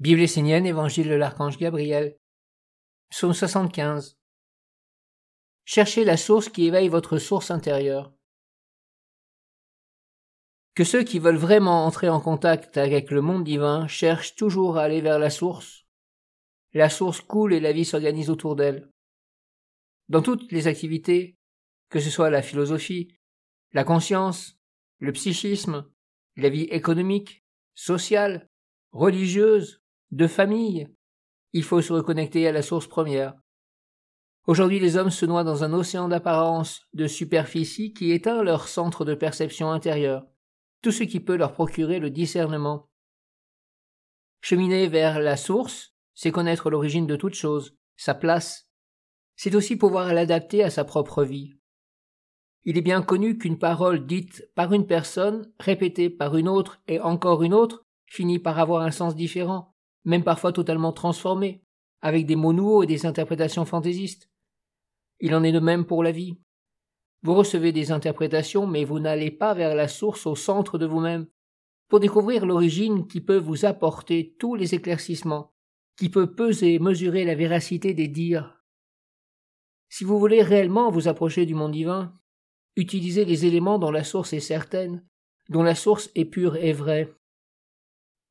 Bible essénienne, Évangile de l'archange Gabriel. Psaume 75. Cherchez la source qui éveille votre source intérieure. Que ceux qui veulent vraiment entrer en contact avec le monde divin cherchent toujours à aller vers la source. La source coule et la vie s'organise autour d'elle. Dans toutes les activités, que ce soit la philosophie, la conscience, le psychisme, la vie économique, sociale, religieuse, de famille. Il faut se reconnecter à la source première. Aujourd'hui, les hommes se noient dans un océan d'apparence, de superficie qui éteint leur centre de perception intérieure, tout ce qui peut leur procurer le discernement. Cheminer vers la source, c'est connaître l'origine de toute chose, sa place. C'est aussi pouvoir l'adapter à sa propre vie. Il est bien connu qu'une parole dite par une personne, répétée par une autre et encore une autre, finit par avoir un sens différent même parfois totalement transformé, avec des mots nouveaux et des interprétations fantaisistes. Il en est de même pour la vie. Vous recevez des interprétations, mais vous n'allez pas vers la source au centre de vous-même, pour découvrir l'origine qui peut vous apporter tous les éclaircissements, qui peut peser et mesurer la véracité des dires. Si vous voulez réellement vous approcher du monde divin, utilisez les éléments dont la source est certaine, dont la source est pure et vraie,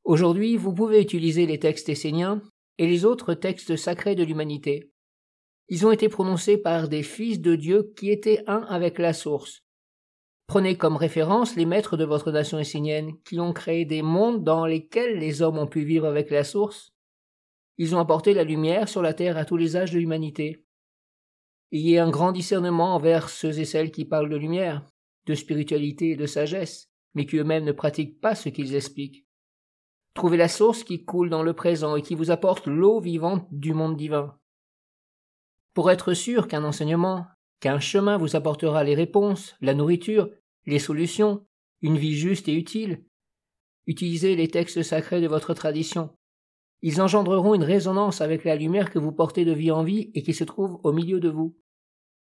Aujourd'hui, vous pouvez utiliser les textes esséniens et les autres textes sacrés de l'humanité. Ils ont été prononcés par des fils de Dieu qui étaient un avec la source. Prenez comme référence les maîtres de votre nation essénienne qui ont créé des mondes dans lesquels les hommes ont pu vivre avec la source. Ils ont apporté la lumière sur la terre à tous les âges de l'humanité. Il y a un grand discernement envers ceux et celles qui parlent de lumière, de spiritualité et de sagesse, mais qui eux-mêmes ne pratiquent pas ce qu'ils expliquent. Trouvez la source qui coule dans le présent et qui vous apporte l'eau vivante du monde divin. Pour être sûr qu'un enseignement, qu'un chemin vous apportera les réponses, la nourriture, les solutions, une vie juste et utile, utilisez les textes sacrés de votre tradition. Ils engendreront une résonance avec la lumière que vous portez de vie en vie et qui se trouve au milieu de vous.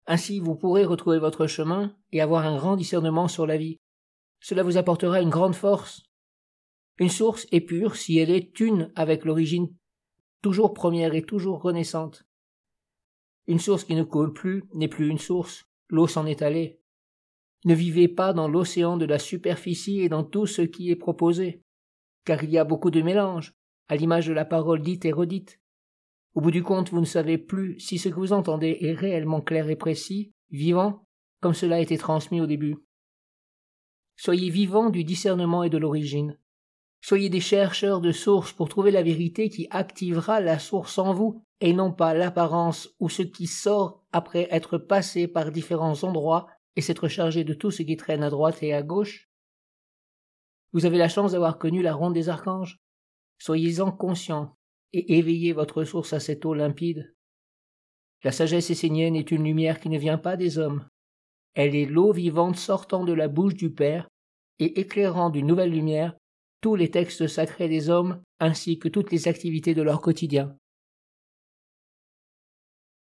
Ainsi vous pourrez retrouver votre chemin et avoir un grand discernement sur la vie. Cela vous apportera une grande force, une source est pure si elle est une avec l'origine toujours première et toujours renaissante. Une source qui ne coule plus n'est plus une source, l'eau s'en est allée. Ne vivez pas dans l'océan de la superficie et dans tout ce qui est proposé, car il y a beaucoup de mélange, à l'image de la parole dite et redite. Au bout du compte, vous ne savez plus si ce que vous entendez est réellement clair et précis, vivant, comme cela a été transmis au début. Soyez vivant du discernement et de l'origine. Soyez des chercheurs de sources pour trouver la vérité qui activera la source en vous, et non pas l'apparence ou ce qui sort après être passé par différents endroits et s'être chargé de tout ce qui traîne à droite et à gauche. Vous avez la chance d'avoir connu la ronde des archanges. Soyez-en conscients et éveillez votre source à cette eau limpide. La sagesse essénienne est une lumière qui ne vient pas des hommes. Elle est l'eau vivante sortant de la bouche du Père et éclairant d'une nouvelle lumière tous les textes sacrés des hommes ainsi que toutes les activités de leur quotidien.